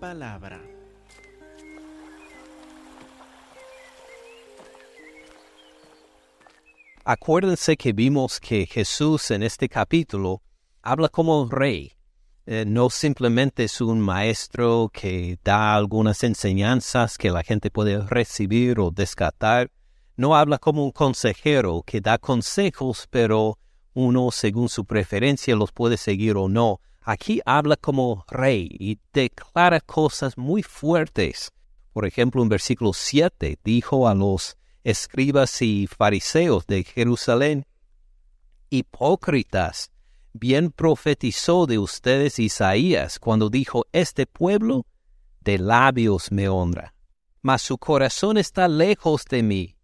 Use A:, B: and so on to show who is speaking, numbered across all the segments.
A: palabra.
B: Acuérdense que vimos que Jesús en este capítulo habla como rey. Eh, no simplemente es un maestro que da algunas enseñanzas que la gente puede recibir o descartar. No habla como un consejero que da consejos, pero uno según su preferencia los puede seguir o no. Aquí habla como rey y declara cosas muy fuertes. Por ejemplo, en versículo 7 dijo a los escribas y fariseos de Jerusalén, hipócritas, bien profetizó de ustedes Isaías cuando dijo, este pueblo de labios me honra, mas su corazón está lejos de mí,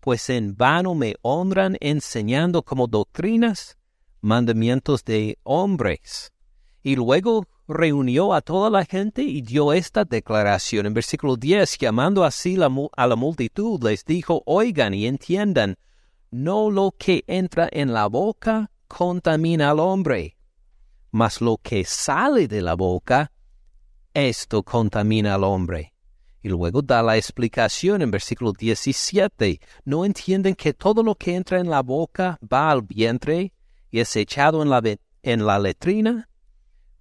B: pues en vano me honran enseñando como doctrinas mandamientos de hombres. Y luego reunió a toda la gente y dio esta declaración. En versículo 10, llamando así a la multitud, les dijo, oigan y entiendan, no lo que entra en la boca contamina al hombre, mas lo que sale de la boca, esto contamina al hombre. Y luego da la explicación en versículo 17. ¿No entienden que todo lo que entra en la boca va al vientre y es echado en la, en la letrina?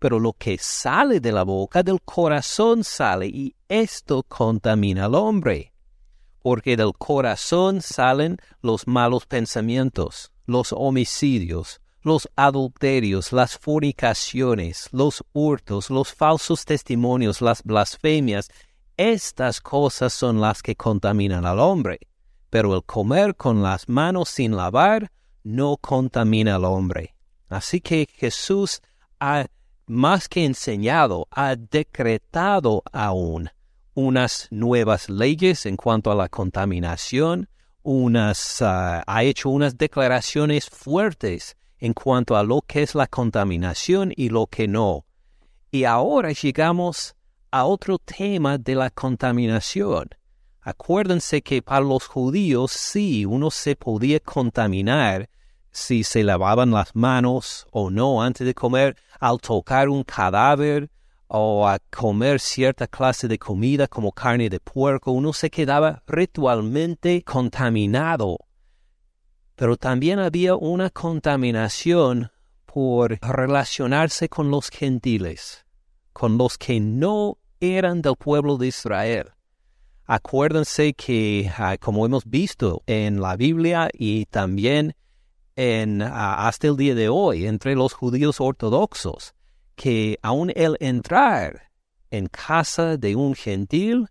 B: Pero lo que sale de la boca del corazón sale y esto contamina al hombre. Porque del corazón salen los malos pensamientos, los homicidios, los adulterios, las fornicaciones, los hurtos, los falsos testimonios, las blasfemias. Estas cosas son las que contaminan al hombre. Pero el comer con las manos sin lavar no contamina al hombre. Así que Jesús ha más que enseñado, ha decretado aún unas nuevas leyes en cuanto a la contaminación, unas, ah, ha hecho unas declaraciones fuertes en cuanto a lo que es la contaminación y lo que no. Y ahora llegamos a otro tema de la contaminación. Acuérdense que para los judíos sí uno se podía contaminar si se lavaban las manos o no antes de comer, al tocar un cadáver o a comer cierta clase de comida como carne de puerco, uno se quedaba ritualmente contaminado. Pero también había una contaminación por relacionarse con los gentiles, con los que no eran del pueblo de Israel. Acuérdense que, ah, como hemos visto en la Biblia y también hasta el día de hoy entre los judíos ortodoxos, que aun el entrar en casa de un gentil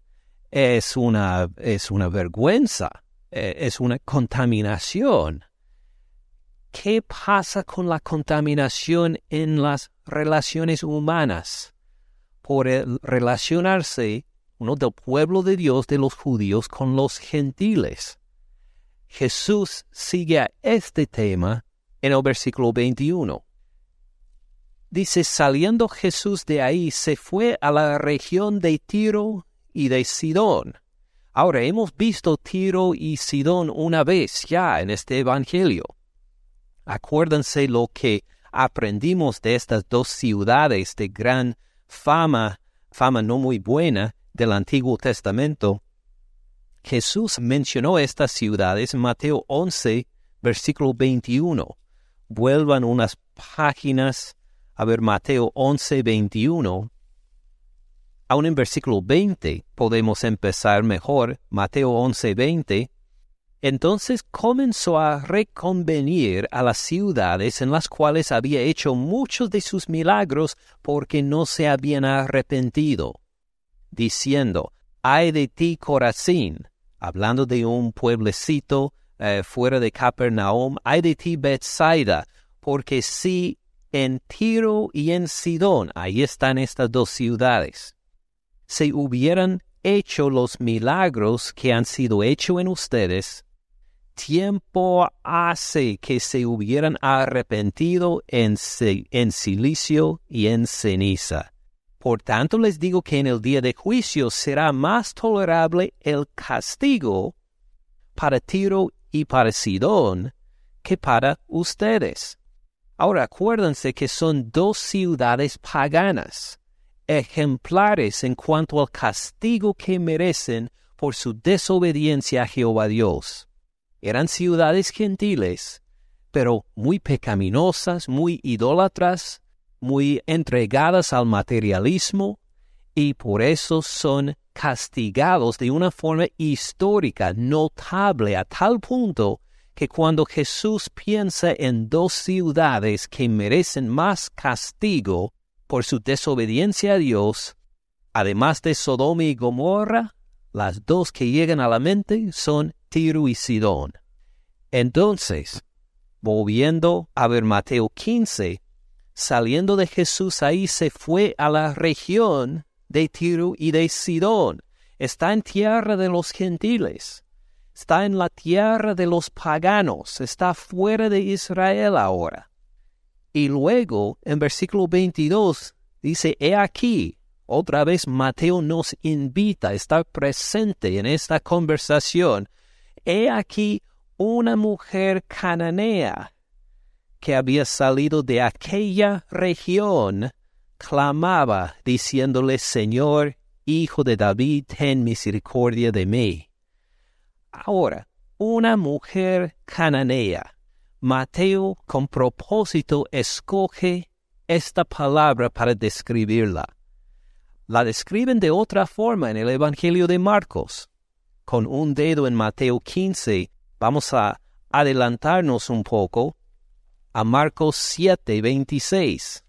B: es una, es una vergüenza, e, es una contaminación. ¿Qué pasa con la contaminación en las relaciones humanas? Por relacionarse uno del pueblo de Dios de los judíos con los gentiles. Jesús sigue a este tema en el versículo 21. Dice, saliendo Jesús de ahí, se fue a la región de Tiro y de Sidón. Ahora hemos visto Tiro y Sidón una vez ya en este Evangelio. Acuérdense lo que aprendimos de estas dos ciudades de gran fama, fama no muy buena del Antiguo Testamento, Jesús mencionó estas ciudades en Mateo 11, versículo 21. Vuelvan unas páginas a ver Mateo 11, 21. Aún en versículo 20 podemos empezar mejor, Mateo 11, 20. Entonces comenzó a reconvenir a las ciudades en las cuales había hecho muchos de sus milagros porque no se habían arrepentido, diciendo, ay de ti Corazín, hablando de un pueblecito eh, fuera de Capernaum, hay de ti Bethsaida, porque si en Tiro y en Sidón, ahí están estas dos ciudades, se hubieran hecho los milagros que han sido hechos en ustedes, tiempo hace que se hubieran arrepentido en, en silicio y en ceniza. Por tanto les digo que en el día de juicio será más tolerable el castigo para Tiro y para Sidón que para ustedes. Ahora acuérdense que son dos ciudades paganas. ejemplares en cuanto al castigo que merecen por su desobediencia a Jehová Dios. Eran ciudades gentiles, pero muy pecaminosas, muy idólatras, muy entregadas al materialismo, y por eso son castigados de una forma histórica notable a tal punto que cuando Jesús piensa en dos ciudades que merecen más castigo por su desobediencia a Dios, además de Sodoma y Gomorra, las dos que llegan a la mente son Tiro y Sidón. Entonces, volviendo a ver Mateo 15, saliendo de Jesús ahí se fue a la región de Tiro y de Sidón. Está en tierra de los gentiles. Está en la tierra de los paganos. Está fuera de Israel ahora. Y luego, en versículo 22, dice, He aquí, otra vez Mateo nos invita a estar presente en esta conversación. He aquí una mujer cananea que había salido de aquella región, clamaba diciéndole, Señor, Hijo de David, ten misericordia de mí. Ahora, una mujer cananea Mateo con propósito escoge esta palabra para describirla. La describen de otra forma en el Evangelio de Marcos. Con un dedo en Mateo 15 vamos a adelantarnos un poco a Marcos 7, 26.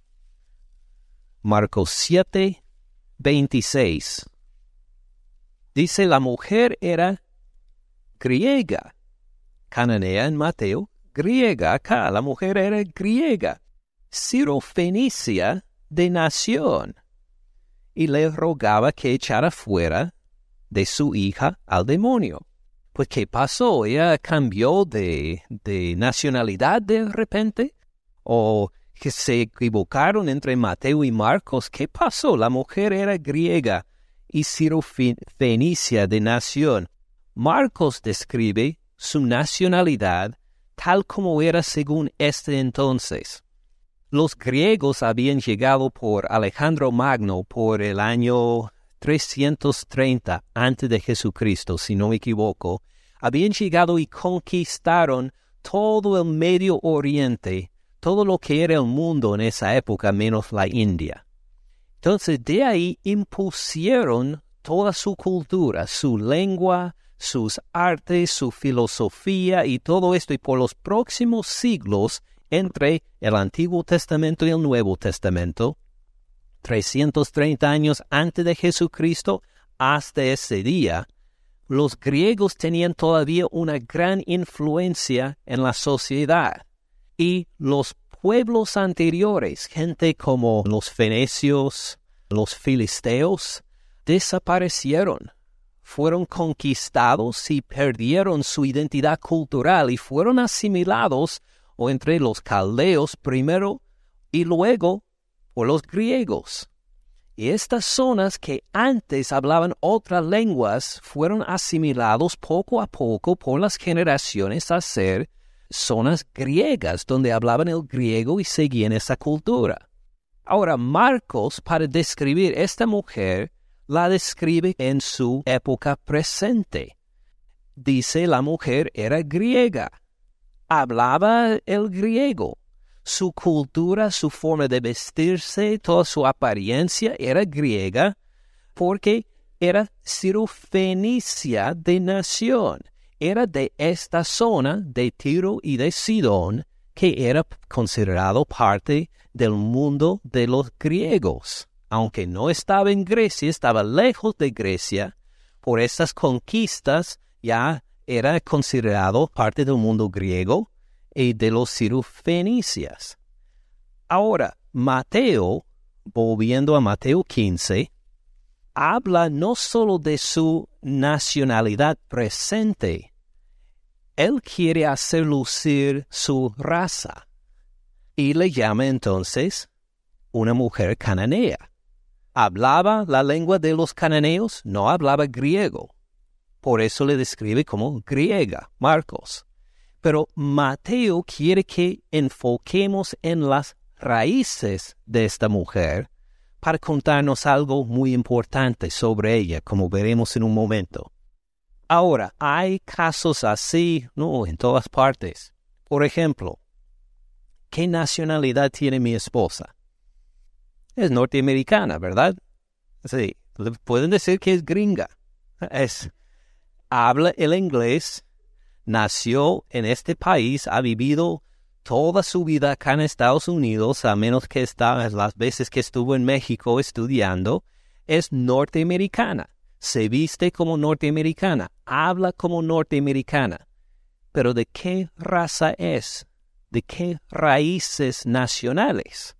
B: Marcos 7, 26. Dice la mujer era griega, cananea en Mateo griega acá, la mujer era griega, Fenicia de nación, y le rogaba que echara fuera de su hija al demonio. Pues, ¿qué pasó? ¿Ella cambió de, nacionalidad de repente? ¿O que se equivocaron entre Mateo y Marcos? ¿Qué pasó? La mujer era griega y Fenicia de nación. Marcos describe su nacionalidad tal como era según este entonces. Los griegos habían llegado por Alejandro Magno por el año 330 antes de Jesucristo, si no me equivoco, habían llegado y conquistaron todo el Medio Oriente, todo lo que era el mundo en esa época menos la India. Entonces de ahí impusieron toda su cultura, su lengua, sus artes, su filosofía y todo esto, y por los próximos siglos, entre el Antiguo Testamento y el Nuevo Testamento, 330 años antes de Jesucristo hasta ese día, los griegos tenían todavía una gran influencia en la sociedad. Y los pueblos anteriores, gente como los fenecios, los filisteos, desaparecieron. Fueron conquistados y perdieron su identidad cultural y fueron asimilados o entre los caldeos primero y luego por los griegos. Y estas zonas que antes hablaban otras lenguas fueron asimilados poco a poco por las generaciones a ser zonas griegas donde hablaban el griego y seguían esa cultura. Ahora Marcos, para describir esta mujer, la describe en su época presente. Dice la mujer era griega, hablaba el griego, su cultura, su forma de vestirse, toda su apariencia era griega, porque era cirofenicia de nación, era de esta zona de Tiro y de Sidón, que era considerado parte del mundo de los griegos. Aunque no estaba en Grecia, estaba lejos de Grecia, por estas conquistas ya era considerado parte del mundo griego y de los cirufenicias. Ahora, Mateo, volviendo a Mateo 15, habla no solo de su nacionalidad presente, él quiere hacer lucir su raza y le llama entonces una mujer cananea. ¿Hablaba la lengua de los cananeos? No hablaba griego. Por eso le describe como griega, Marcos. Pero Mateo quiere que enfoquemos en las raíces de esta mujer, para contarnos algo muy importante sobre ella, como veremos en un momento. Ahora, hay casos así, no, en todas partes. Por ejemplo, ¿qué nacionalidad tiene mi esposa? Es norteamericana, ¿verdad? Sí, pueden decir que es gringa. Es, habla el inglés, nació en este país, ha vivido toda su vida acá en Estados Unidos, a menos que estaba las veces que estuvo en México estudiando, es norteamericana. Se viste como norteamericana, habla como norteamericana. Pero ¿de qué raza es? ¿De qué raíces nacionales?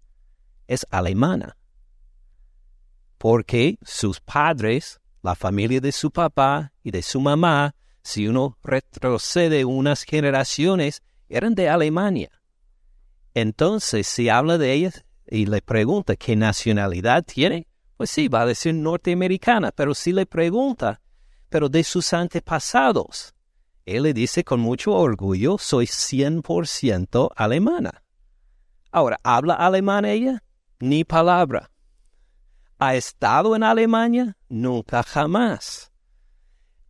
B: Es alemana. Porque sus padres, la familia de su papá y de su mamá, si uno retrocede unas generaciones, eran de Alemania. Entonces, si habla de ellas y le pregunta qué nacionalidad tiene, pues sí, va a decir norteamericana, pero si le pregunta, pero de sus antepasados, él le dice con mucho orgullo, soy 100% alemana. Ahora, ¿habla alemán ella? Ni palabra. ¿Ha estado en Alemania? Nunca jamás.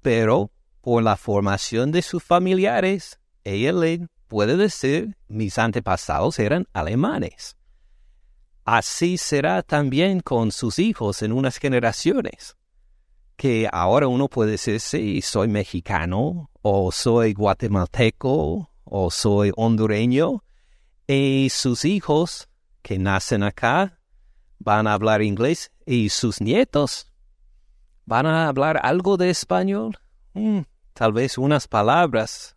B: Pero por la formación de sus familiares, ella le puede decir, mis antepasados eran alemanes. Así será también con sus hijos en unas generaciones. Que ahora uno puede decir, sí, soy mexicano, o soy guatemalteco, o soy hondureño, y sus hijos que nacen acá van a hablar inglés, y sus nietos van a hablar algo de español, mm, tal vez unas palabras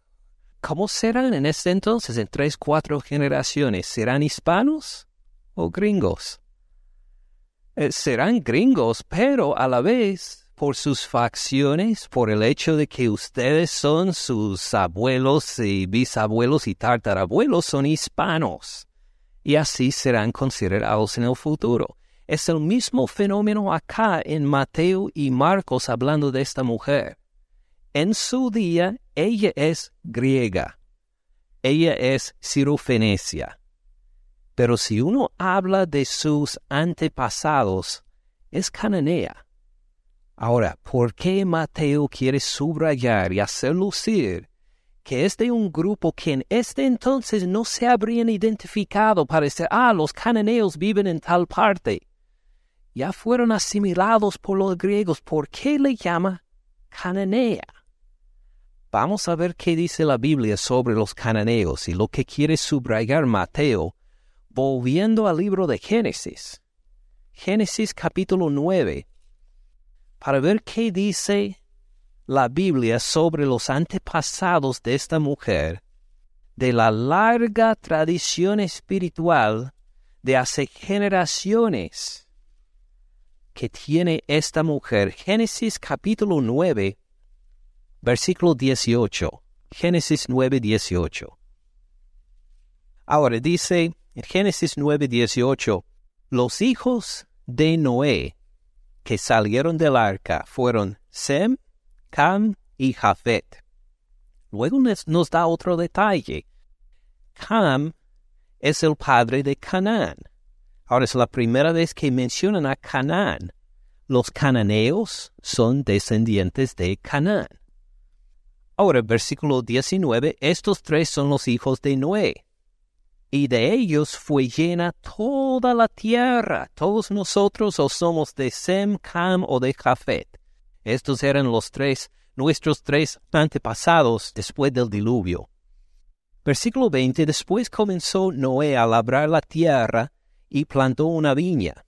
B: ¿Cómo serán en ese entonces, en tres, cuatro generaciones? ¿Serán hispanos o gringos? Eh, serán gringos, pero a la vez, por sus facciones, por el hecho de que ustedes son sus abuelos y bisabuelos y tartarabuelos, son hispanos. Y así serán considerados en el futuro. Es el mismo fenómeno acá en Mateo y Marcos hablando de esta mujer. En su día ella es griega, ella es cirofenecia. Pero si uno habla de sus antepasados, es cananea. Ahora, ¿por qué Mateo quiere subrayar y hacer lucir que es de un grupo que en este entonces no se habrían identificado para decir, ah, los cananeos viven en tal parte? Ya fueron asimilados por los griegos. ¿Por qué le llama cananea? Vamos a ver qué dice la Biblia sobre los cananeos y lo que quiere subrayar Mateo, volviendo al libro de Génesis. Génesis capítulo 9, para ver qué dice la Biblia sobre los antepasados de esta mujer, de la larga tradición espiritual de hace generaciones que tiene esta mujer. Génesis capítulo 9, versículo 18. Génesis 9, 18. Ahora dice en Génesis 9, 18, los hijos de Noé que salieron del arca fueron Sem, Cam y Jafet. Luego nos da otro detalle. Cam es el padre de Canaán. Ahora es la primera vez que mencionan a Canaán. Los cananeos son descendientes de Canaán. Ahora, versículo 19, estos tres son los hijos de Noé. Y de ellos fue llena toda la tierra. Todos nosotros o somos de Sem, Cam o de Jafet. Estos eran los tres, nuestros tres antepasados después del diluvio. Versículo 20, después comenzó Noé a labrar la tierra y plantó una viña,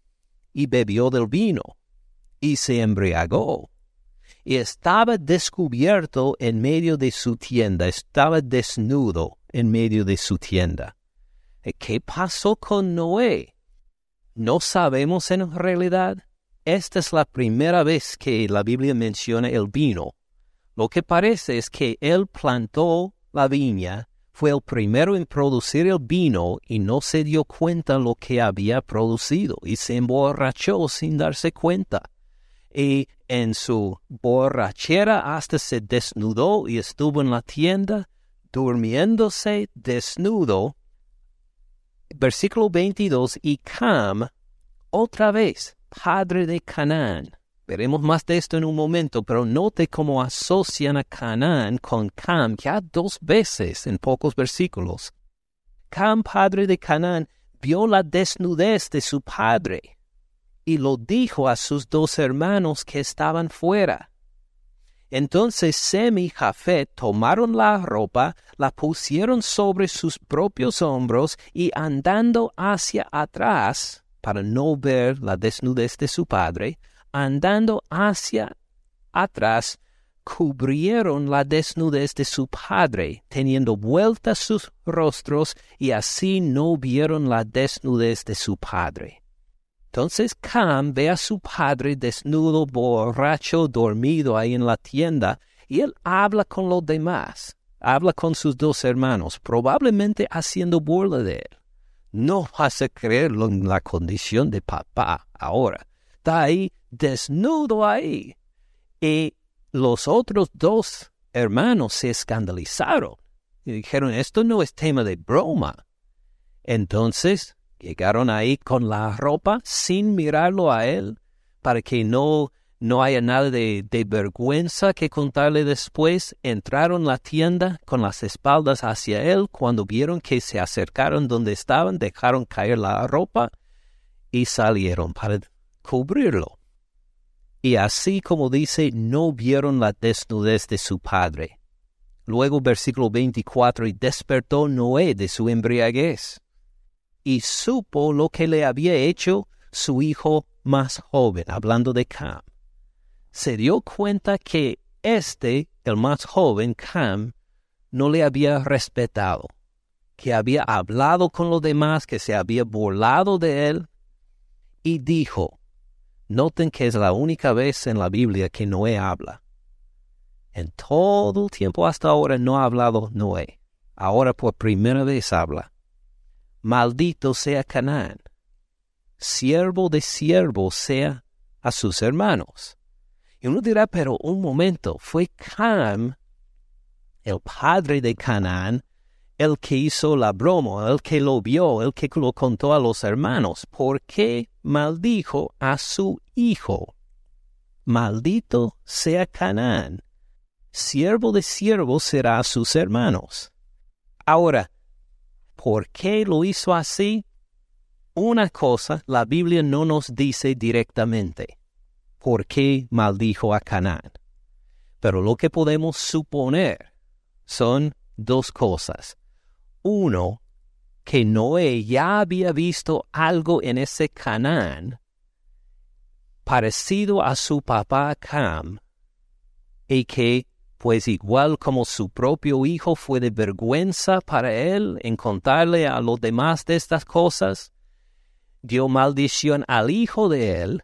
B: y bebió del vino, y se embriagó y estaba descubierto en medio de su tienda, estaba desnudo en medio de su tienda. ¿Qué pasó con Noé? No sabemos en realidad. Esta es la primera vez que la Biblia menciona el vino. Lo que parece es que él plantó la viña, fue el primero en producir el vino y no se dio cuenta lo que había producido y se emborrachó sin darse cuenta y en su borrachera hasta se desnudó y estuvo en la tienda durmiéndose desnudo. Versículo 22, y Cam otra vez padre de Canaán. Veremos más de esto en un momento, pero note cómo asocian a Canaán con Cam ya dos veces en pocos versículos. Cam, padre de Canaán, vio la desnudez de su padre y lo dijo a sus dos hermanos que estaban fuera. Entonces Sem y Jafet tomaron la ropa, la pusieron sobre sus propios hombros y andando hacia atrás, para no ver la desnudez de su padre, andando hacia atrás, cubrieron la desnudez de su padre, teniendo vueltas sus rostros, y así no vieron la desnudez de su padre. Entonces Cam ve a su padre desnudo, borracho, dormido ahí en la tienda, y él habla con los demás, habla con sus dos hermanos, probablemente haciendo burla de él. No hace creerlo en la condición de papá ahora está ahí desnudo ahí. Y los otros dos hermanos se escandalizaron y dijeron, esto no es tema de broma. Entonces llegaron ahí con la ropa sin mirarlo a él para que no, no haya nada de, de vergüenza que contarle después. Entraron la tienda con las espaldas hacia él. Cuando vieron que se acercaron donde estaban, dejaron caer la ropa y salieron para cubrirlo. Y así como dice, no vieron la desnudez de su padre. Luego versículo 24, y despertó Noé de su embriaguez, y supo lo que le había hecho su hijo más joven, hablando de Cam. Se dio cuenta que este, el más joven, Cam, no le había respetado, que había hablado con los demás, que se había burlado de él, y dijo, Noten que es la única vez en la Biblia que Noé habla. En todo el tiempo hasta ahora no ha hablado Noé. Ahora por primera vez habla. Maldito sea Canaán. Siervo de siervo sea a sus hermanos. Y uno dirá, pero un momento, fue Cam, el padre de Canaán, el que hizo la broma, el que lo vio, el que lo contó a los hermanos, ¿por qué maldijo a su hijo? Maldito sea Canaán, siervo de siervos será a sus hermanos. Ahora, ¿por qué lo hizo así? Una cosa la Biblia no nos dice directamente. ¿Por qué maldijo a Canaán? Pero lo que podemos suponer son dos cosas uno que Noé ya había visto algo en ese Canaán parecido a su papá Cam, y que, pues igual como su propio hijo fue de vergüenza para él en contarle a los demás de estas cosas, dio maldición al hijo de él,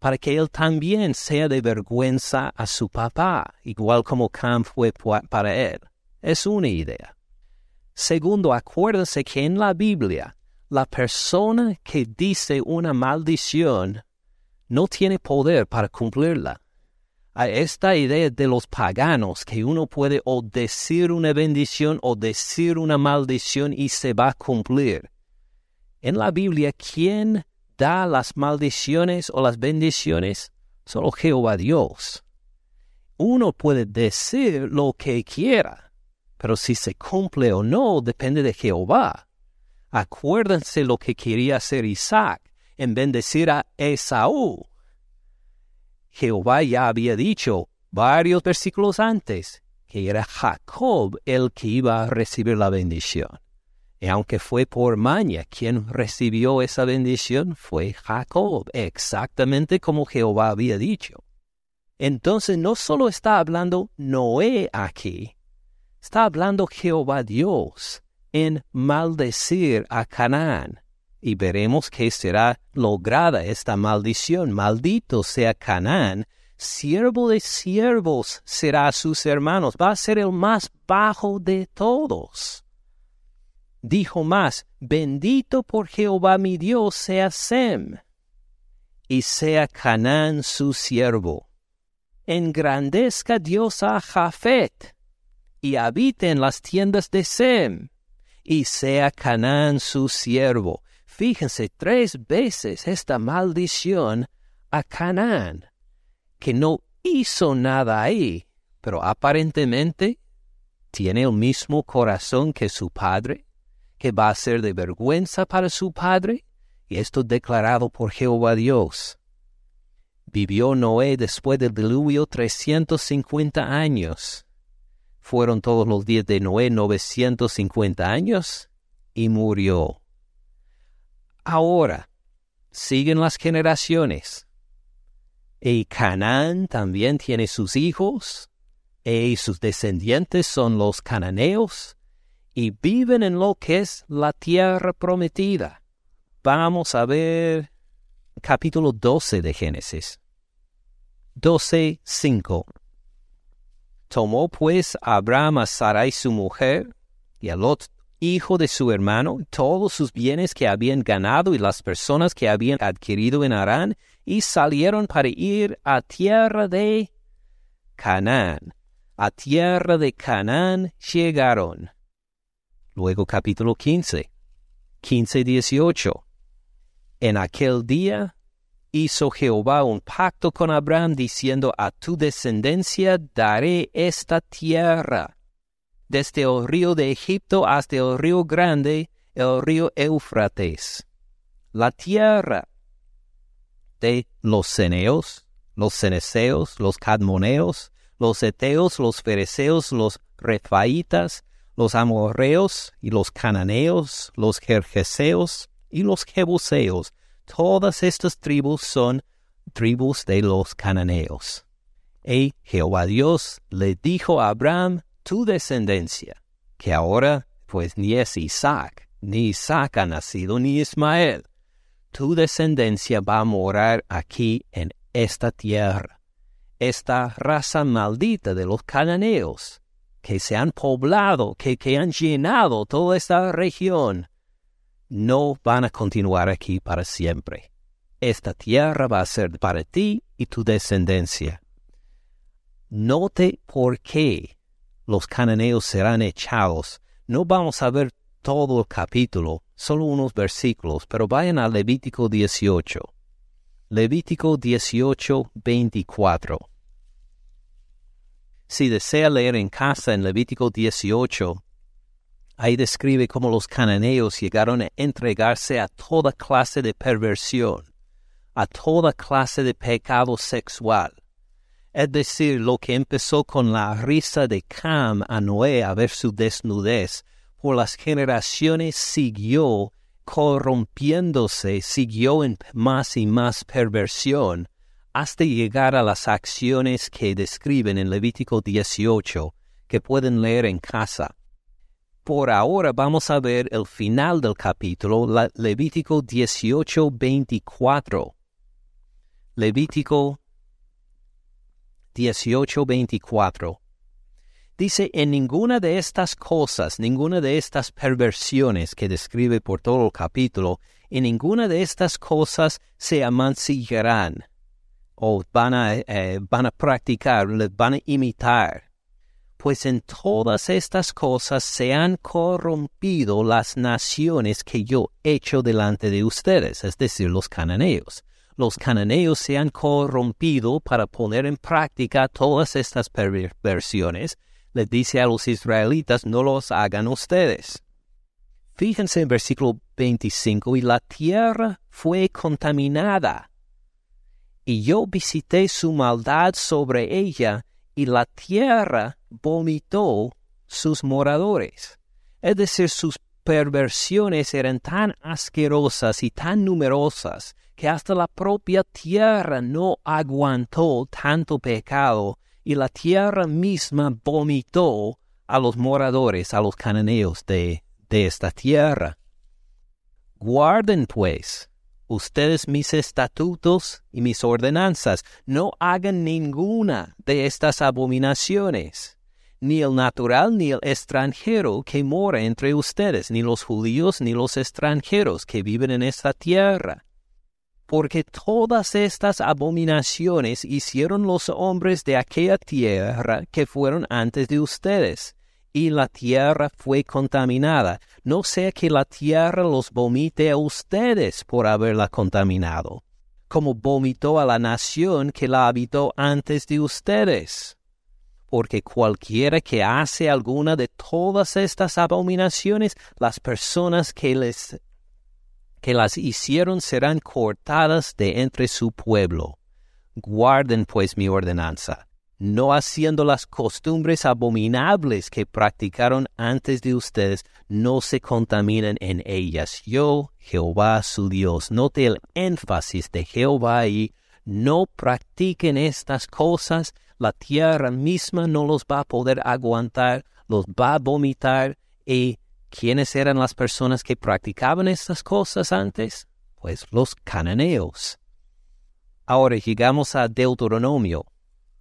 B: para que él también sea de vergüenza a su papá, igual como Cam fue para él. Es una idea. Segundo, acuérdense que en la Biblia la persona que dice una maldición no tiene poder para cumplirla. A esta idea de los paganos que uno puede o decir una bendición o decir una maldición y se va a cumplir. En la Biblia, ¿quién da las maldiciones o las bendiciones? Solo Jehová Dios. Uno puede decir lo que quiera, pero si se cumple o no depende de Jehová. Acuérdense lo que quería hacer Isaac en bendecir a Esaú. Jehová ya había dicho varios versículos antes que era Jacob el que iba a recibir la bendición. Y aunque fue por maña quien recibió esa bendición, fue Jacob, exactamente como Jehová había dicho. Entonces no solo está hablando Noé aquí, Está hablando Jehová Dios en maldecir a Canaán. Y veremos que será lograda esta maldición. Maldito sea Canaán, siervo de siervos será a sus hermanos, va a ser el más bajo de todos. Dijo más, bendito por Jehová mi Dios sea Sem, y sea Canaán su siervo. Engrandezca Dios a Jafet, y habite en las tiendas de Sem, y sea Canaán su siervo. Fíjense, tres veces esta maldición a Canaán, que no hizo nada ahí, pero aparentemente tiene el mismo corazón que su padre, que va a ser de vergüenza para su padre, y esto declarado por Jehová Dios. Vivió Noé después del diluvio trescientos cincuenta años. Fueron todos los días de Noé novecientos cincuenta años y murió. Ahora, siguen las generaciones. Y Canaán también tiene sus hijos, y sus descendientes son los cananeos, y viven en lo que es la tierra prometida. Vamos a ver capítulo 12 de Génesis. 12, 5. Tomó pues Abraham a Sarai su mujer, y a Lot, hijo de su hermano, todos sus bienes que habían ganado y las personas que habían adquirido en Harán, y salieron para ir a tierra de Canaán. A tierra de Canaán llegaron. Luego capítulo 15, 15, 18. En aquel día hizo Jehová un pacto con Abraham diciendo a tu descendencia daré esta tierra, desde el río de Egipto hasta el río grande, el río Éufrates, la tierra de los ceneos, los ceneseos, los cadmoneos, los eteos, los fereceos, los refaitas, los amorreos y los cananeos, los jerjeseos, y los jebuseos. Todas estas tribus son tribus de los cananeos. Y Jehová Dios le dijo a Abraham, tu descendencia, que ahora pues ni es Isaac, ni Isaac ha nacido, ni Ismael. Tu descendencia va a morar aquí en esta tierra, esta raza maldita de los cananeos, que se han poblado, que, que han llenado toda esta región no van a continuar aquí para siempre. Esta tierra va a ser para ti y tu descendencia. Note por qué los cananeos serán echados. No vamos a ver todo el capítulo, solo unos versículos, pero vayan a Levítico 18. Levítico 18, 24. Si desea leer en casa en Levítico 18, Ahí describe cómo los cananeos llegaron a entregarse a toda clase de perversión, a toda clase de pecado sexual. Es decir, lo que empezó con la risa de Cam a Noé a ver su desnudez, por las generaciones siguió corrompiéndose, siguió en más y más perversión, hasta llegar a las acciones que describen en Levítico 18, que pueden leer en casa por ahora vamos a ver el final del capítulo, Levítico 18, 24. Levítico 18, 24. Dice, en ninguna de estas cosas, ninguna de estas perversiones que describe por todo el capítulo, en ninguna de estas cosas se amancillarán o van a, eh, practicar, van a imitar pues en todas estas cosas se han corrompido las naciones que yo he hecho delante de ustedes, es decir, los cananeos. Los cananeos se han corrompido para poner en práctica todas estas perversiones. Les dice a los israelitas, no los hagan ustedes. Fíjense en versículo 25, y la tierra fue contaminada. Y yo visité su maldad sobre ella, y la tierra vomitó sus moradores. Es decir, sus perversiones eran tan asquerosas y tan numerosas que hasta la propia tierra no aguantó tanto pecado y la tierra misma vomitó a los moradores, a los cananeos de, de esta tierra. Guarden pues ustedes mis estatutos y mis ordenanzas, no hagan ninguna de estas abominaciones, ni el natural ni el extranjero que mora entre ustedes, ni los judíos ni los extranjeros que viven en esta tierra. Porque todas estas abominaciones hicieron los hombres de aquella tierra que fueron antes de ustedes, y la tierra fue contaminada, no sea que la tierra los vomite a ustedes por haberla contaminado. como vomitó a la nación que la habitó antes de ustedes. Porque cualquiera que hace alguna de todas estas abominaciones, las personas que les que las hicieron serán cortadas de entre su pueblo. Guarden pues mi ordenanza, no haciendo las costumbres abominables que practicaron antes de ustedes, no se contaminen en ellas. Yo, Jehová su Dios, note el énfasis de Jehová ahí, no practiquen estas cosas, la tierra misma no los va a poder aguantar, los va a vomitar. ¿Y quiénes eran las personas que practicaban estas cosas antes? Pues los cananeos. Ahora llegamos a Deuteronomio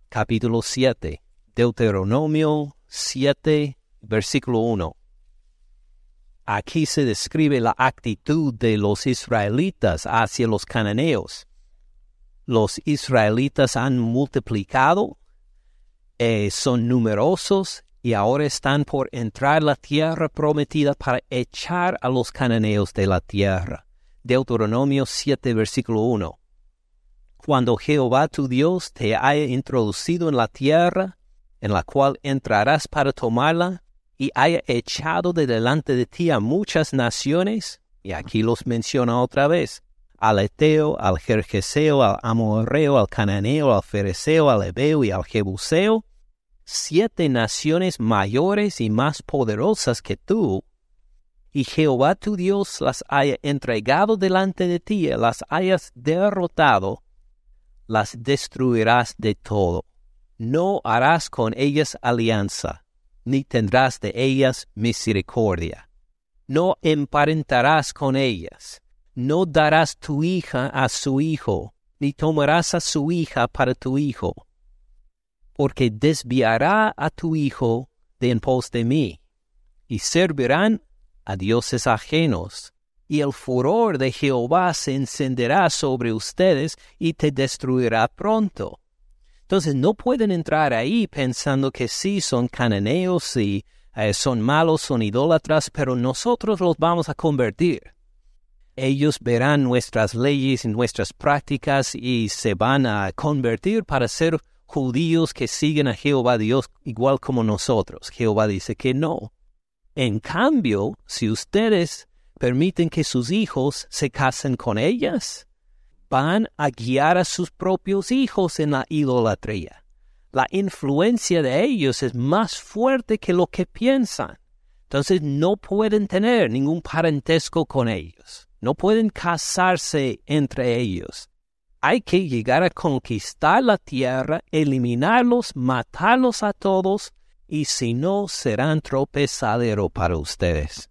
B: capítulo 7, Deuteronomio 7, versículo 1. Aquí se describe la actitud de los israelitas hacia los cananeos. Los israelitas han multiplicado, eh, son numerosos y ahora están por entrar la tierra prometida para echar a los cananeos de la tierra. Deuteronomio 7, versículo 1 cuando Jehová tu Dios te haya introducido en la tierra, en la cual entrarás para tomarla, y haya echado de delante de ti a muchas naciones, y aquí los menciona otra vez, al Eteo, al Jerjeseo, al Amorreo, al Cananeo, al Fereceo, al Ebeo y al Jebuseo, siete naciones mayores y más poderosas que tú, y Jehová tu Dios las haya entregado delante de ti, las hayas derrotado, las destruirás de todo. No harás con ellas alianza, ni tendrás de ellas misericordia. No emparentarás con ellas, no darás tu hija a su hijo, ni tomarás a su hija para tu hijo, porque desviará a tu hijo de en pos de mí, y servirán a dioses ajenos, y el furor de Jehová se encenderá sobre ustedes y te destruirá pronto. Entonces no pueden entrar ahí pensando que sí son cananeos y eh, son malos, son idólatras, pero nosotros los vamos a convertir. Ellos verán nuestras leyes y nuestras prácticas y se van a convertir para ser judíos que siguen a Jehová Dios igual como nosotros. Jehová dice que no. En cambio, si ustedes permiten que sus hijos se casen con ellas, van a guiar a sus propios hijos en la idolatría. La influencia de ellos es más fuerte que lo que piensan. Entonces no pueden tener ningún parentesco con ellos. No pueden casarse entre ellos. Hay que llegar a conquistar la tierra, eliminarlos, matarlos a todos, y si no, serán tropezadero para ustedes.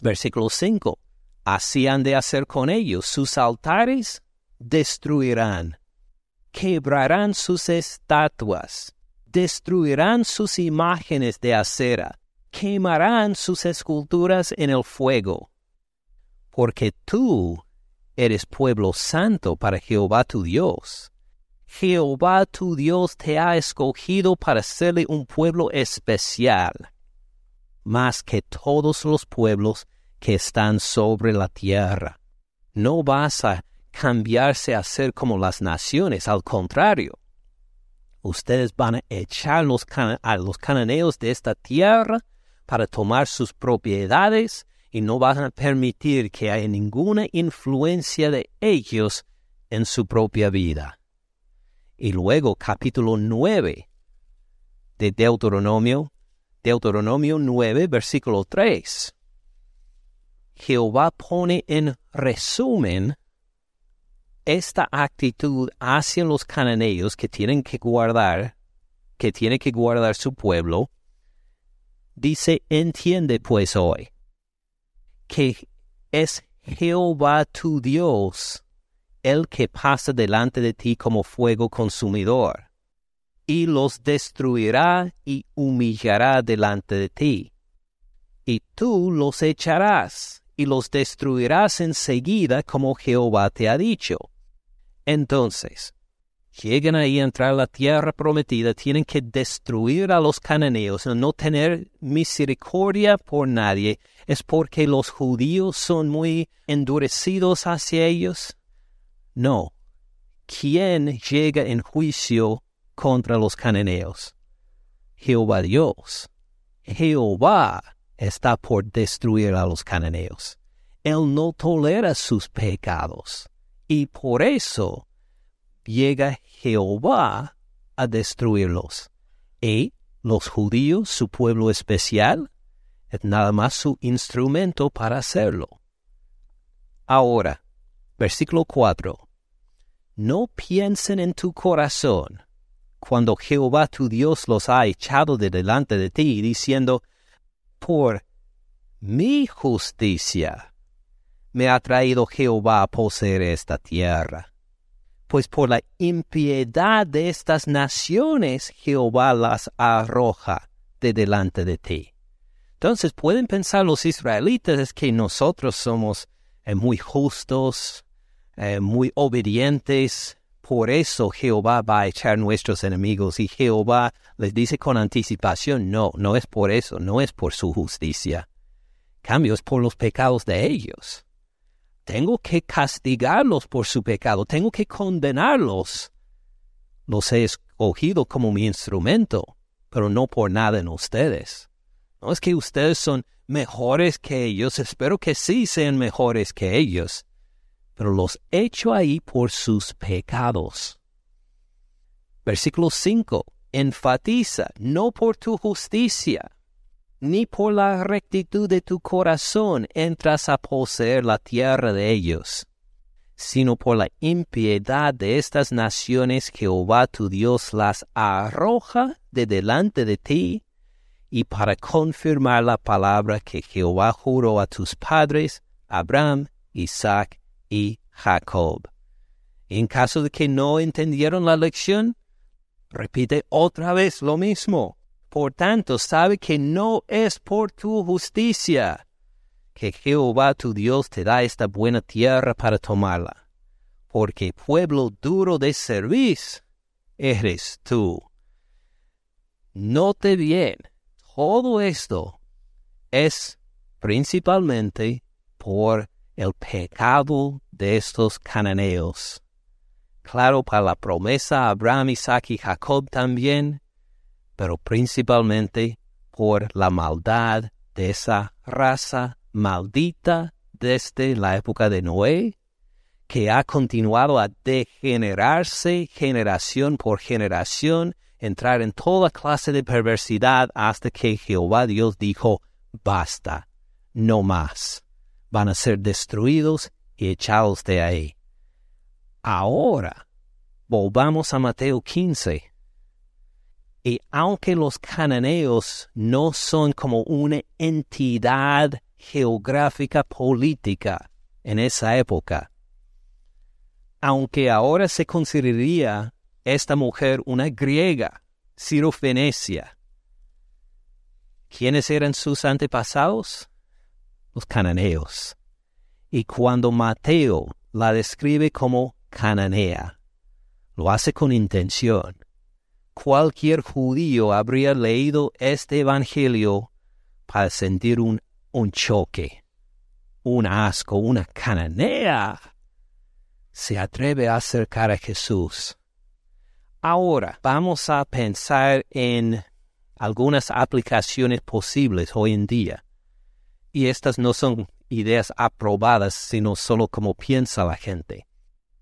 B: Versículo 5. Así han de hacer con ellos. Sus altares destruirán. Quebrarán sus estatuas. Destruirán sus imágenes de acera. Quemarán sus esculturas en el fuego. Porque tú eres pueblo santo para Jehová tu Dios. Jehová tu Dios te ha escogido para serle un pueblo especial más que todos los pueblos que están sobre la tierra. No vas a cambiarse a ser como las naciones, al contrario. Ustedes van a echar a los cananeos de esta tierra para tomar sus propiedades y no van a permitir que haya ninguna influencia de ellos en su propia vida. Y luego capítulo 9 de Deuteronomio Deuteronomio 9, versículo 3. Jehová pone en resumen esta actitud hacia los cananeos que tienen que guardar, que tiene que guardar su pueblo. Dice, entiende pues hoy que es Jehová tu Dios el que pasa delante de ti como fuego consumidor y los destruirá y humillará delante de ti. Y tú los echarás y los destruirás enseguida como Jehová te ha dicho. Entonces, llegan ahí a entrar a la tierra prometida, tienen que destruir a los cananeos, no tener misericordia por nadie, es porque los judíos son muy endurecidos hacia ellos. No. ¿Quién llega en juicio contra los cananeos? Jehová Dios. Jehová está por destruir a los cananeos. Él no tolera sus pecados. Y por eso llega Jehová a destruirlos. Y los judíos, su pueblo especial, es nada más su instrumento para hacerlo. Ahora, versículo 4. No piensen en tu corazón cuando Jehová tu Dios los ha echado de delante de ti, diciendo, por mi justicia me ha traído Jehová a poseer esta tierra. Pues por la impiedad de estas naciones Jehová las arroja de delante de ti. Entonces pueden pensar los israelitas que nosotros somos eh, muy justos, eh, muy obedientes, por eso Jehová va a echar nuestros enemigos y Jehová les dice con anticipación, no, no es por eso, no es por su justicia. Cambio es por los pecados de ellos. Tengo que castigarlos por su pecado, tengo que condenarlos. Los he escogido como mi instrumento, pero no por nada en ustedes. No es que ustedes son mejores que ellos, espero que sí sean mejores que ellos, pero los echo ahí por sus pecados. Versículo 5 enfatiza, no por tu justicia, ni por la rectitud de tu corazón entras a poseer la tierra de ellos, sino por la impiedad de estas naciones Jehová tu Dios las arroja de delante de ti, y para confirmar la palabra que Jehová juró a tus padres, Abraham, Isaac y Jacob. En caso de que no entendieron la lección, repite otra vez lo mismo. Por tanto, sabe que no es por tu justicia que Jehová tu Dios te da esta buena tierra para tomarla, porque pueblo duro de servir eres tú. Note bien, todo esto es principalmente por el pecado de estos cananeos. Claro, para la promesa a Abraham, Isaac y Jacob también, pero principalmente por la maldad de esa raza maldita desde la época de Noé, que ha continuado a degenerarse generación por generación, entrar en toda clase de perversidad hasta que Jehová Dios dijo, basta, no más van a ser destruidos y echados de ahí. Ahora, volvamos a Mateo 15. Y aunque los cananeos no son como una entidad geográfica política en esa época, aunque ahora se consideraría esta mujer una griega, Ciro-Fenecia, ¿quiénes eran sus antepasados? los cananeos. Y cuando Mateo la describe como cananea, lo hace con intención. Cualquier judío habría leído este Evangelio para sentir un, un choque, un asco, una cananea. Se atreve a acercar a Jesús. Ahora vamos a pensar en algunas aplicaciones posibles hoy en día. Y estas no son ideas aprobadas, sino solo como piensa la gente.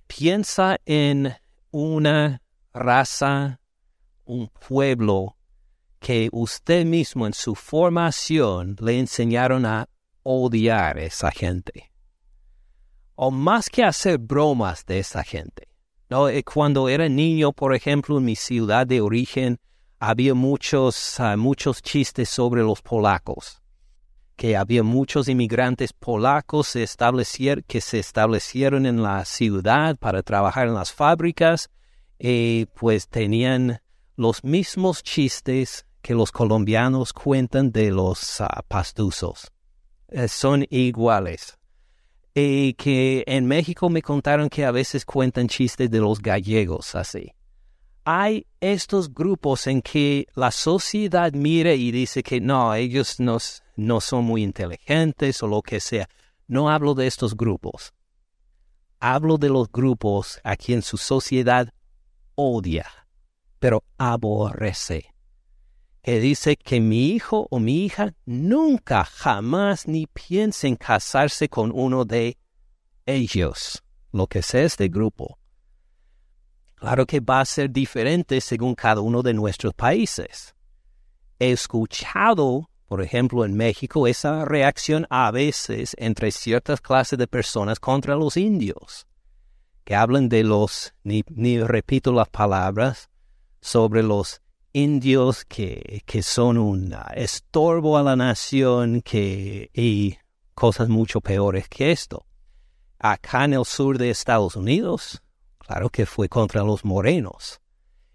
B: Piensa en una raza, un pueblo que usted mismo en su formación le enseñaron a odiar a esa gente. O más que hacer bromas de esa gente. ¿no? Eh, cuando era niño, por ejemplo, en mi ciudad de origen, había muchos, ah, muchos chistes sobre los polacos que había muchos inmigrantes polacos que se establecieron en la ciudad para trabajar en las fábricas y pues tenían los mismos chistes que los colombianos cuentan de los uh, pastuzos. Eh, son iguales. Y que en México me contaron que a veces cuentan chistes de los gallegos así hay estos grupos en que la sociedad mire y dice que no, ellos no, no son muy inteligentes o lo que sea. No hablo de estos grupos. hablo de los grupos a quien su sociedad odia, pero aborrece. Que dice que mi hijo o mi hija nunca, jamás ni piensen casarse con uno de ellos, lo que sea este grupo. Claro que va a ser diferente según cada uno de nuestros países. He escuchado, por ejemplo, en México, esa reacción a veces entre ciertas clases de personas contra los indios, que hablan de los, ni, repito las palabras, sobre los indios que, que son un estorbo a la nación que, y cosas mucho peores que esto. Acá en el sur de Estados Unidos, Claro que fue contra los morenos.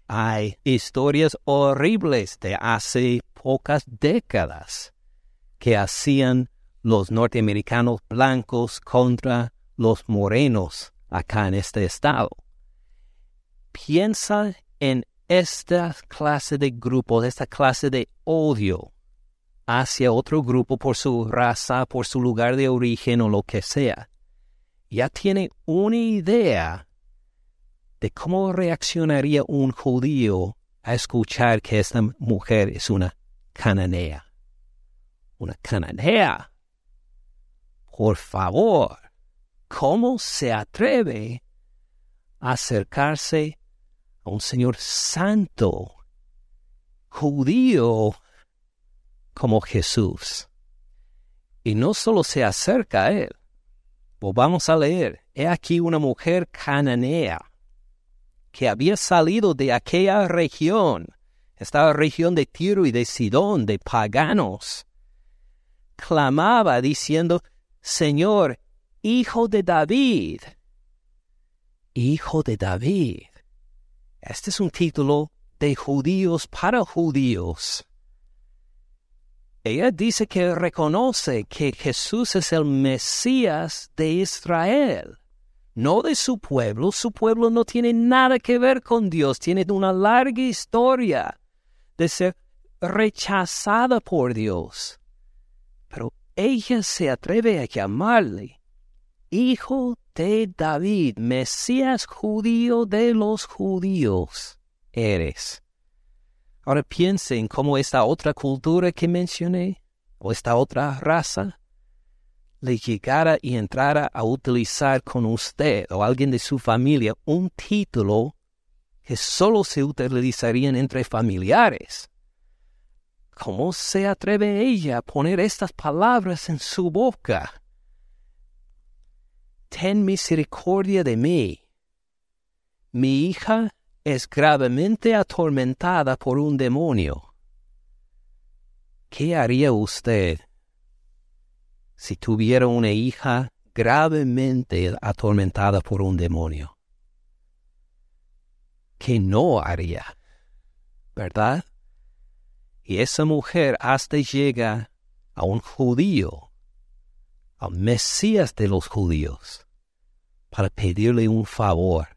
B: Hay historias horribles de hace pocas décadas que hacían los norteamericanos blancos contra los morenos acá en este estado. Piensa en esta clase de grupos, esta clase de odio hacia otro grupo por su raza, por su lugar de origen o lo que sea. Ya tiene una idea de cómo reaccionaría un judío a escuchar que esta mujer es una cananea. Una cananea. Por favor, ¿cómo se atreve a acercarse un Señor santo, judío, como Jesús? Y no solo se acerca a él, pues vamos a leer, he aquí una mujer cananea que había salido de aquella región, esta región de Tiro y de Sidón, de paganos, clamaba diciendo, Señor, hijo de David, hijo de David. Este es un título de judíos para judíos. Ella dice que reconoce que Jesús es el Mesías de Israel no de su pueblo. Su pueblo no tiene nada que ver con Dios, tiene una larga historia de ser rechazada por Dios. Pero ella se atreve a llamarle Hijo de David, Mesías judío de los judíos, eres. Ahora piensen cómo esta otra cultura que mencioné, o esta otra raza, le llegara y entrara a utilizar con usted o alguien de su familia un título que solo se utilizarían entre familiares. ¿Cómo se atreve ella a poner estas palabras en su boca? Ten misericordia de mí. Mi hija es gravemente atormentada por un demonio. ¿Qué haría usted si tuviera una hija gravemente atormentada por un demonio? ¿Qué no haría? ¿Verdad? Y esa mujer hasta llega a un judío, al Mesías de los judíos, para pedirle un favor,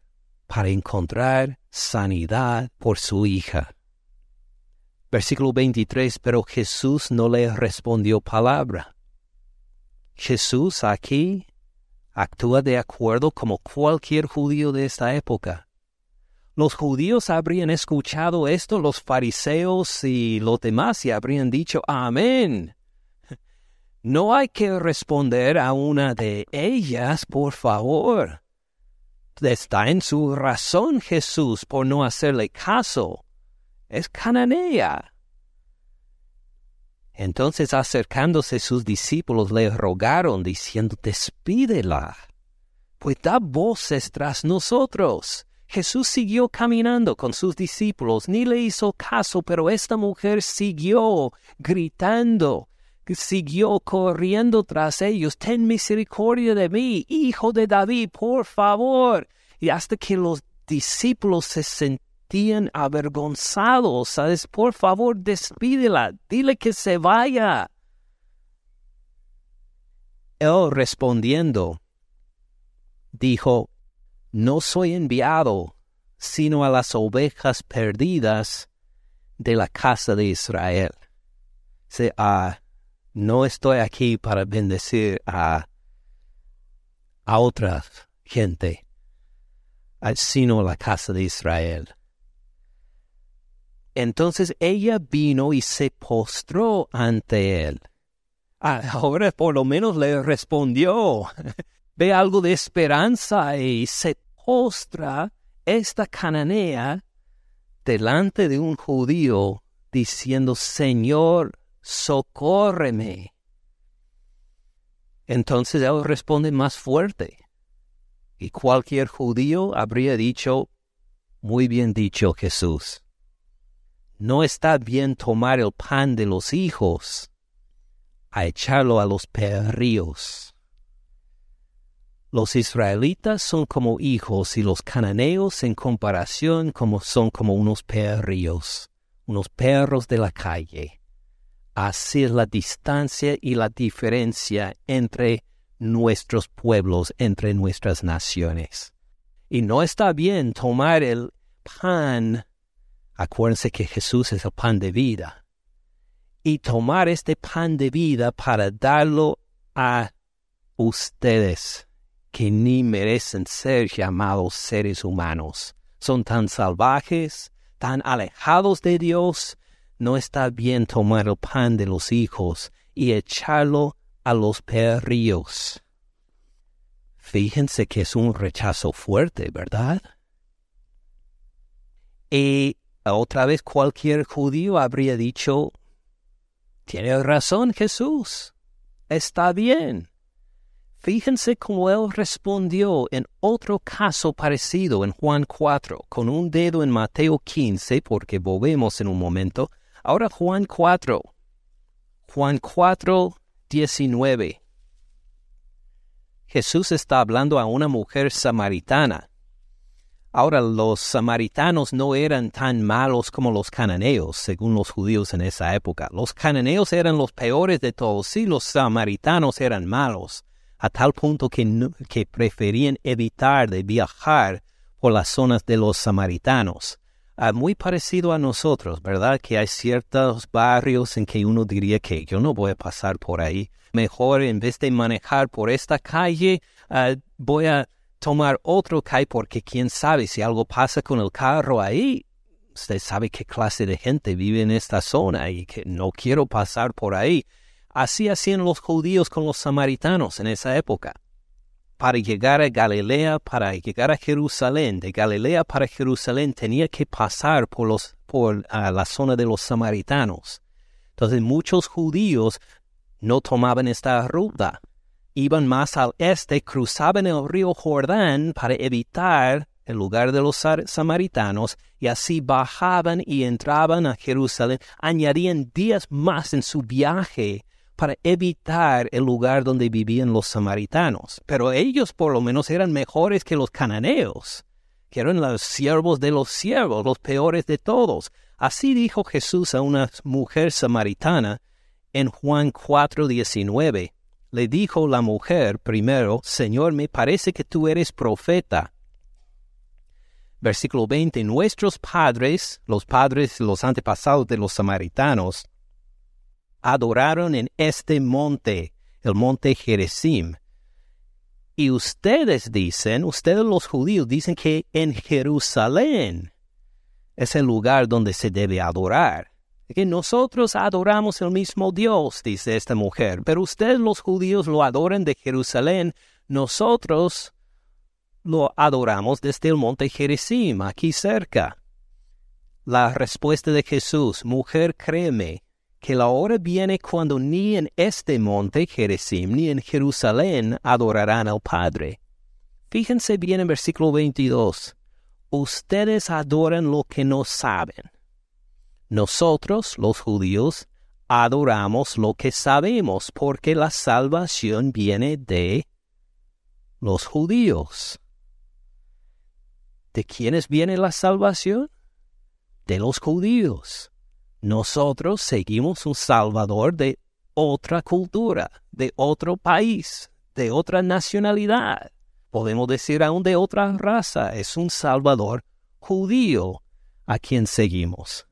B: para encontrar sanidad por su hija. Versículo 23, pero Jesús no le respondió palabra. Jesús aquí actúa de acuerdo como cualquier judío de esta época. Los judíos habrían escuchado esto, los fariseos y los demás y habrían dicho, Amén. No hay que responder a una de ellas, por favor. Está en su razón Jesús por no hacerle caso. Es cananea. Entonces acercándose sus discípulos le rogaron diciendo, despídela, pues da voces tras nosotros. Jesús siguió caminando con sus discípulos, ni le hizo caso, pero esta mujer siguió gritando, siguió corriendo tras ellos, ten misericordia de mí, hijo de David, por favor. Y hasta que los discípulos se sentaron avergonzados, ¿sabes? Por favor, despídela, dile que se vaya. Él respondiendo, dijo, no soy enviado sino a las ovejas perdidas de la casa de Israel. sea, no estoy aquí para bendecir a, a otras gente, sino la casa de Israel. Entonces ella vino y se postró ante él. Ah, ahora por lo menos le respondió. Ve algo de esperanza y se postra esta cananea delante de un judío diciendo, Señor, socórreme. Entonces él responde más fuerte. Y cualquier judío habría dicho, muy bien dicho Jesús. No está bien tomar el pan de los hijos a echarlo a los perrillos. Los israelitas son como hijos y los cananeos en comparación como son como unos perrillos, unos perros de la calle. Es la distancia y la diferencia entre nuestros pueblos, entre nuestras naciones. Y no está bien tomar el pan Acuérdense que Jesús es el pan de vida. Y tomar este pan de vida para darlo a ustedes, que ni merecen ser llamados seres humanos. Son tan salvajes, tan alejados de Dios. No está bien tomar el pan de los hijos y echarlo a los perrillos. Fíjense que es un rechazo fuerte, ¿verdad? Y otra vez cualquier judío habría dicho, tiene razón Jesús, está bien. Fíjense cómo él respondió en otro caso parecido en Juan 4, con un dedo en Mateo 15, porque volvemos en un momento. Ahora Juan 4, Juan 4, 19. Jesús está hablando a una mujer samaritana Ahora los samaritanos no eran tan malos como los cananeos, según los judíos en esa época. Los cananeos eran los peores de todos, sí los samaritanos eran malos, a tal punto que, que preferían evitar de viajar por las zonas de los samaritanos. Muy parecido a nosotros, ¿verdad? Que hay ciertos barrios en que uno diría que yo no voy a pasar por ahí. Mejor en vez de manejar por esta calle, ah, voy a tomar otro CAI porque quién sabe si algo pasa con el carro ahí. Usted sabe qué clase de gente vive en esta zona y que no quiero pasar por ahí. Así hacían los judíos con los samaritanos en esa época. Para llegar a Galilea, para llegar a Jerusalén, de Galilea para Jerusalén tenía que pasar por, los, por la zona de los samaritanos. Entonces muchos judíos no tomaban esta ruta iban más al este, cruzaban el río Jordán para evitar el lugar de los samaritanos y así bajaban y entraban a Jerusalén, añadían días más en su viaje para evitar el lugar donde vivían los samaritanos. Pero ellos por lo menos eran mejores que los cananeos, que eran los siervos de los siervos, los peores de todos. Así dijo Jesús a una mujer samaritana en Juan 4:19 le dijo la mujer primero, Señor, me parece que tú eres profeta. Versículo 20, nuestros padres, los padres, los antepasados de los samaritanos, adoraron en este monte, el monte Jerezim. Y ustedes dicen, ustedes los judíos dicen que en Jerusalén es el lugar donde se debe adorar que nosotros adoramos el mismo Dios, dice esta mujer, pero ustedes los judíos lo adoran de Jerusalén, nosotros lo adoramos desde el monte Gerizim, aquí cerca. La respuesta de Jesús, mujer, créeme, que la hora viene cuando ni en este monte Gerizim ni en Jerusalén adorarán al Padre. Fíjense bien en versículo 22. Ustedes adoran lo que no saben. Nosotros, los judíos, adoramos lo que sabemos porque la salvación viene de los judíos. ¿De quiénes viene la salvación? De los judíos. Nosotros seguimos un Salvador de otra cultura, de otro país, de otra nacionalidad. Podemos decir aún de otra raza. Es un Salvador judío a quien seguimos.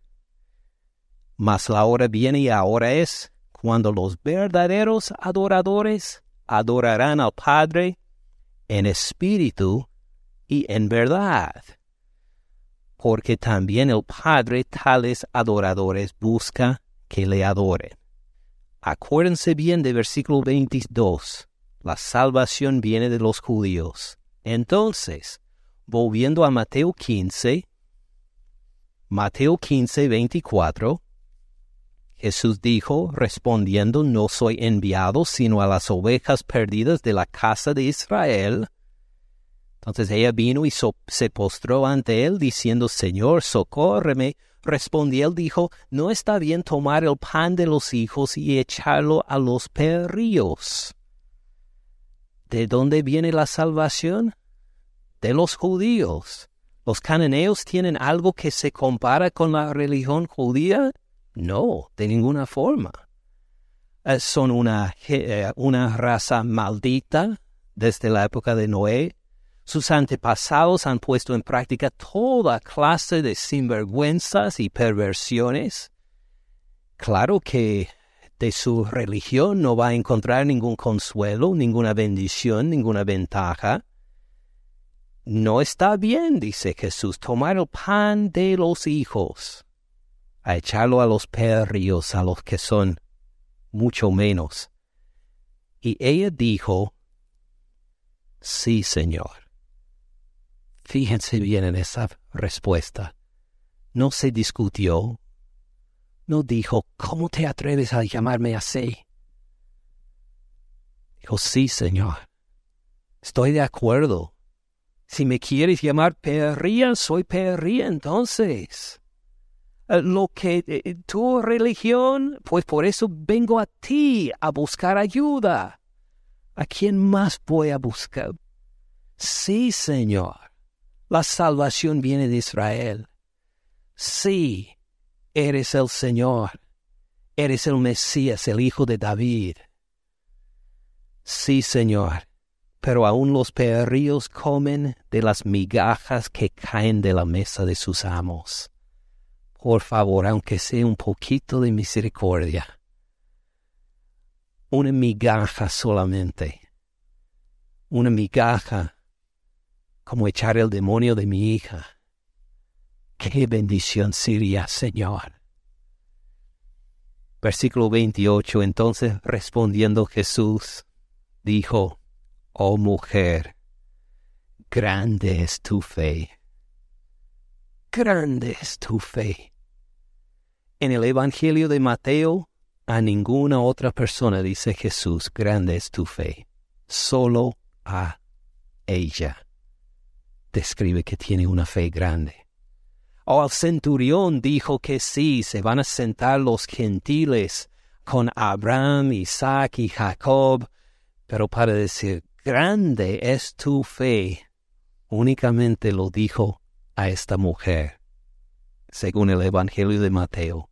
B: Mas la hora viene y ahora es cuando los verdaderos adoradores adorarán al Padre en espíritu y en verdad. Porque también el Padre tales adoradores busca que le adoren. Acuérdense bien de versículo 22. La salvación viene de los judíos. Entonces, volviendo a Mateo 15, Mateo 15, 24, Jesús dijo, respondiendo, no soy enviado sino a las ovejas perdidas de la casa de Israel. Entonces ella vino y se postró ante él, diciendo, Señor, socórreme. Respondió él, dijo, no está bien tomar el pan de los hijos y echarlo a los perrillos. ¿De dónde viene la salvación? De los judíos. ¿Los cananeos tienen algo que se compara con la religión judía? No, de ninguna forma. Eh, son una, eh, una raza maldita desde la época de Noé. Sus antepasados han puesto en práctica toda clase de sinvergüenzas y perversiones. Claro que de su religión no va a encontrar ningún consuelo, ninguna bendición, ninguna ventaja. No está bien, dice Jesús, tomar el pan de los hijos a echarlo a los perrillos, a los que son mucho menos. Y ella dijo, sí, Señor. Fíjense bien en esa respuesta. No se discutió. No dijo, ¿cómo te atreves a llamarme así? Dijo, sí, Señor. Estoy de acuerdo. Si me quieres llamar perrilla, soy perrilla entonces. Eh, lo que eh, tu religión, pues por eso vengo a ti a buscar ayuda. ¿A quién más voy a buscar? Sí, Señor, la salvación viene de Israel. Sí, eres el Señor, eres el Mesías, el Hijo de David. Sí, Señor, pero aún los perrillos comen de las migajas que caen de la mesa de sus amos por favor, aunque sea un poquito de misericordia. Una migaja solamente. Una migaja como echar el demonio de mi hija. Qué bendición sería, Señor. Versículo 28. Entonces respondiendo Jesús, dijo, Oh mujer, grande es tu fe. Grande es tu fe. En el Evangelio de Mateo, a ninguna otra persona dice Jesús, grande es tu fe. Solo a ella describe que tiene una fe grande. O al centurión dijo que sí, se van a sentar los gentiles con Abraham, Isaac y Jacob, pero para decir, grande es tu fe, únicamente lo dijo a esta mujer, según el Evangelio de Mateo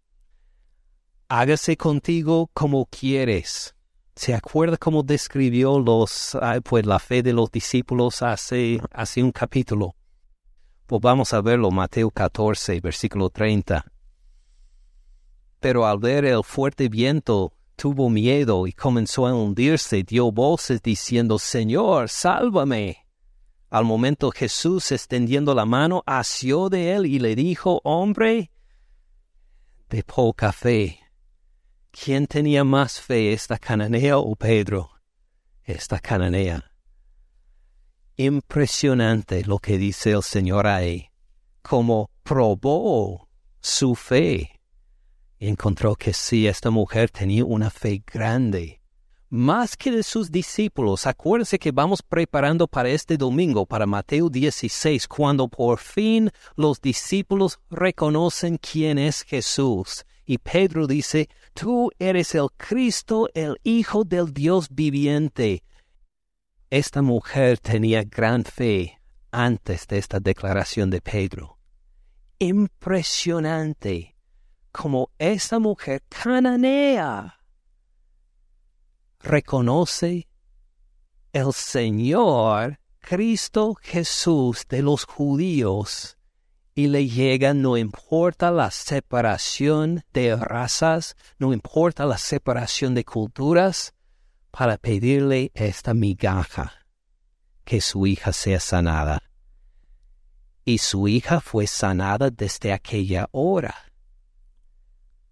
B: hágase contigo como quieres. ¿Se acuerda cómo describió los, pues, la fe de los discípulos hace, hace un capítulo? Pues vamos a verlo, Mateo 14, versículo 30. Pero al ver el fuerte viento, tuvo miedo y comenzó a hundirse, dio voces diciendo, Señor, sálvame. Al momento Jesús, extendiendo la mano, asió de él y le dijo, Hombre de poca fe, ¿Quién tenía más fe, esta cananea o Pedro? Esta cananea. Impresionante lo que dice el Señor ahí, como probó su fe. Encontró que sí, esta mujer tenía una fe grande, más que de sus discípulos. Acuérdense que vamos preparando para este domingo, para Mateo 16, cuando por fin los discípulos reconocen quién es Jesús y Pedro dice, Tú eres el Cristo, el Hijo del Dios viviente. Esta mujer tenía gran fe antes de esta declaración de Pedro. Impresionante como esta mujer cananea reconoce el Señor Cristo Jesús de los judíos y le llega no importa la separación de razas, no importa la separación de culturas, para pedirle esta migaja. que su hija sea sanada. Y su hija fue sanada desde aquella hora.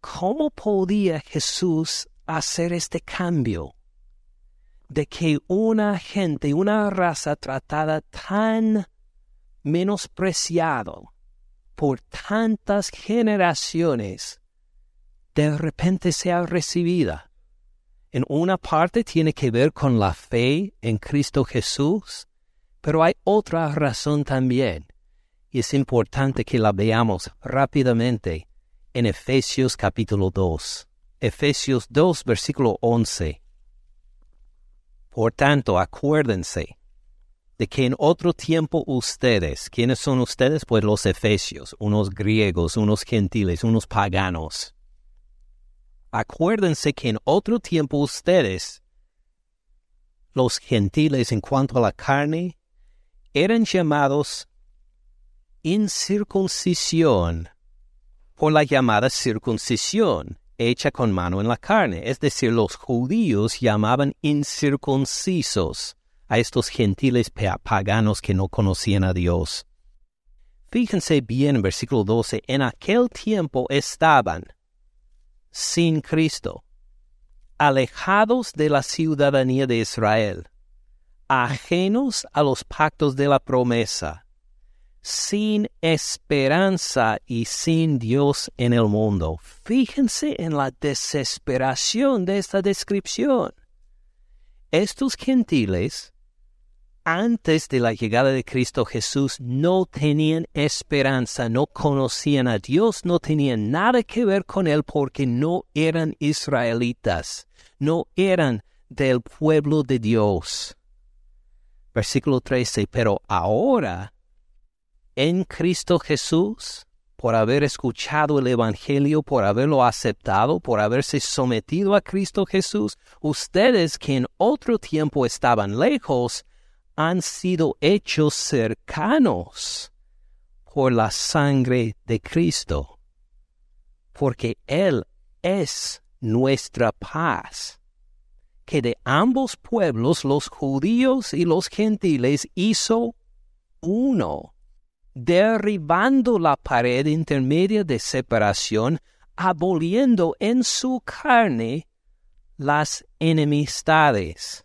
B: ¿Cómo podía Jesús hacer este cambio? De que una gente, una raza tratada tan menospreciado por tantas generaciones, de repente sea recibida. En una parte tiene que ver con la fe en Cristo Jesús, pero hay otra razón también, y es importante que la veamos rápidamente en Efesios capítulo 2. Efesios 2 versículo 11. Por tanto, acuérdense de que en otro tiempo ustedes, ¿quiénes son ustedes? Pues los efesios, unos griegos, unos gentiles, unos paganos. Acuérdense que en otro tiempo ustedes, los gentiles en cuanto a la carne, eran llamados incircuncisión por la llamada circuncisión hecha con mano en la carne, es decir, los judíos llamaban incircuncisos a estos gentiles paganos que no conocían a Dios. Fíjense bien en versículo 12, en aquel tiempo estaban sin Cristo, alejados de la ciudadanía de Israel, ajenos a los pactos de la promesa, sin esperanza y sin Dios en el mundo. Fíjense en la desesperación de esta descripción. Estos gentiles, antes de la llegada de Cristo Jesús, no tenían esperanza, no conocían a Dios, no tenían nada que ver con Él porque no eran israelitas, no eran del pueblo de Dios. Versículo 13, pero ahora en Cristo Jesús, por haber escuchado el Evangelio, por haberlo aceptado, por haberse sometido a Cristo Jesús, ustedes que en otro tiempo estaban lejos, han sido hechos cercanos por la sangre de Cristo, porque Él es nuestra paz, que de ambos pueblos, los judíos y los gentiles, hizo uno derribando la pared intermedia de separación, aboliendo en su carne las enemistades,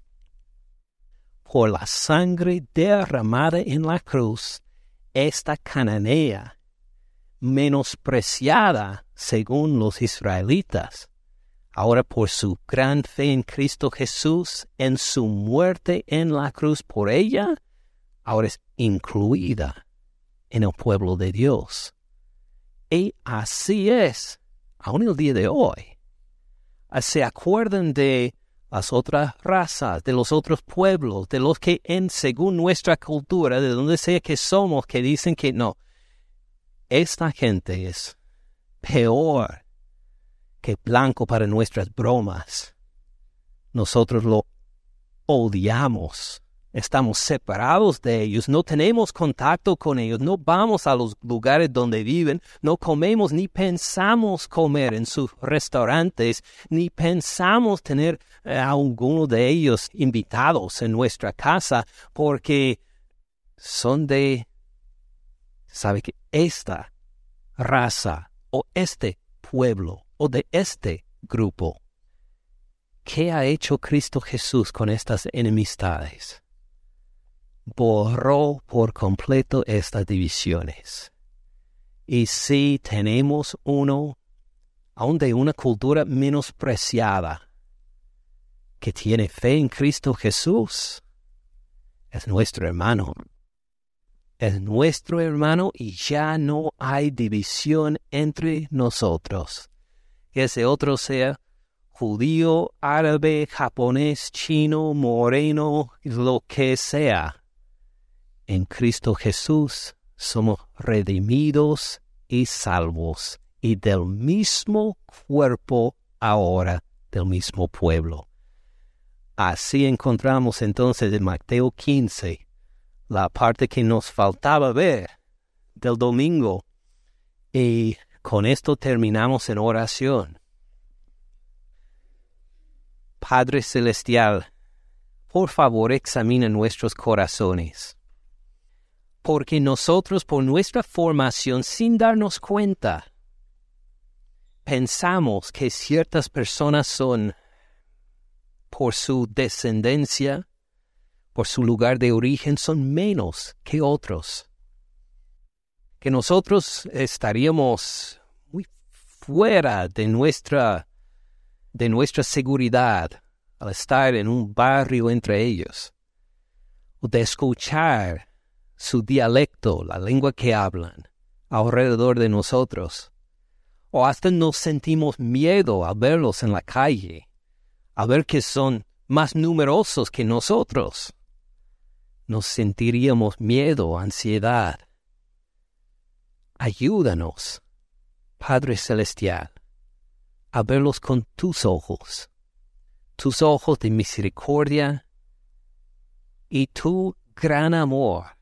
B: Por la sangre derramada en la cruz, esta cananea, menospreciada según los israelitas, ahora por su gran fe en Cristo Jesús, en su muerte en la cruz por ella, ahora es incluida en el pueblo de Dios. Y así es, aún el día de hoy. Se acuerdan de las otras razas, de los otros pueblos, de los que en según nuestra cultura, de donde sea que somos, que dicen que no, esta gente es peor que blanco para nuestras bromas. Nosotros lo odiamos estamos separados de ellos, no tenemos contacto con ellos, no vamos a los lugares donde viven, no comemos ni pensamos comer en sus restaurantes, ni pensamos tener eh, a alguno de ellos invitados en nuestra casa, porque son de, sabe que esta raza o este pueblo o de este grupo. ¿Qué ha hecho Cristo Jesús con estas enemistades? Borró por completo estas divisiones. Y si tenemos uno, aun de una cultura menospreciada, que tiene fe en Cristo Jesús, es nuestro hermano. Es nuestro hermano y ya no hay división entre nosotros. Que ese otro sea judío, árabe, japonés, chino, moreno, lo que sea en Cristo Jesús somos redimidos y salvos, y del mismo cuerpo ahora, del mismo pueblo. Así encontramos entonces en Mateo 15 la parte que nos faltaba ver del domingo. Y con esto terminamos en oración. Padre Celestial, por favor examina nuestros corazones, porque nosotros por nuestra formación sin darnos cuenta, pensamos que ciertas personas son, por su descendencia, por su lugar de origen, son menos que otros. Que nosotros estaríamos muy fuera de nuestra de nuestra seguridad al estar en un barrio entre ellos, o de escuchar su dialecto, la lengua que hablan, alrededor de nosotros, o hasta nos sentimos miedo al verlos en la calle, a ver que son más numerosos que nosotros. Nos sentiríamos miedo, ansiedad. Ayúdanos, Padre Celestial, a verlos con tus ojos, tus ojos de misericordia y tu gran amor,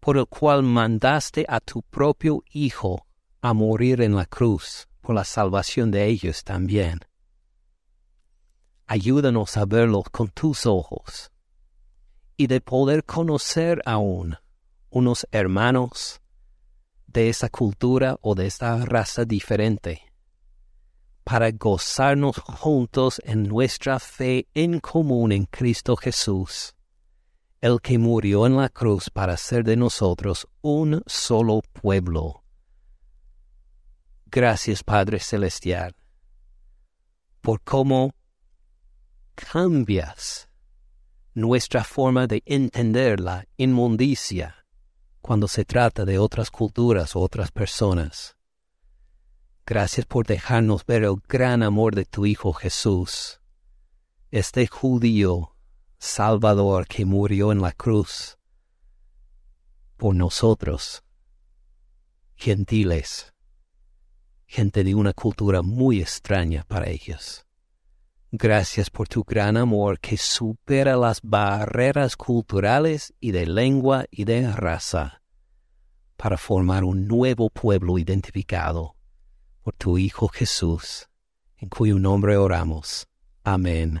B: por el cual mandaste a tu propio Hijo a morir en la cruz por la salvación de ellos también. Ayúdanos a verlos con tus ojos y de poder conocer aún unos hermanos de esa cultura o de esta raza diferente para gozarnos juntos en nuestra fe en común en Cristo Jesús, el que murió en la cruz para hacer de nosotros un solo pueblo. Gracias Padre Celestial, por cómo cambias nuestra forma de entender la inmundicia cuando se trata de otras culturas o otras personas. Gracias por dejarnos ver el gran amor de tu Hijo Jesús, este judío Salvador que murió en la cruz por nosotros, gentiles, gente de una cultura muy extraña para ellos. Gracias por tu gran amor que supera las barreras culturales y de lengua y de raza para formar un nuevo pueblo identificado por tu Hijo Jesús, en cuyo nombre oramos. Amén.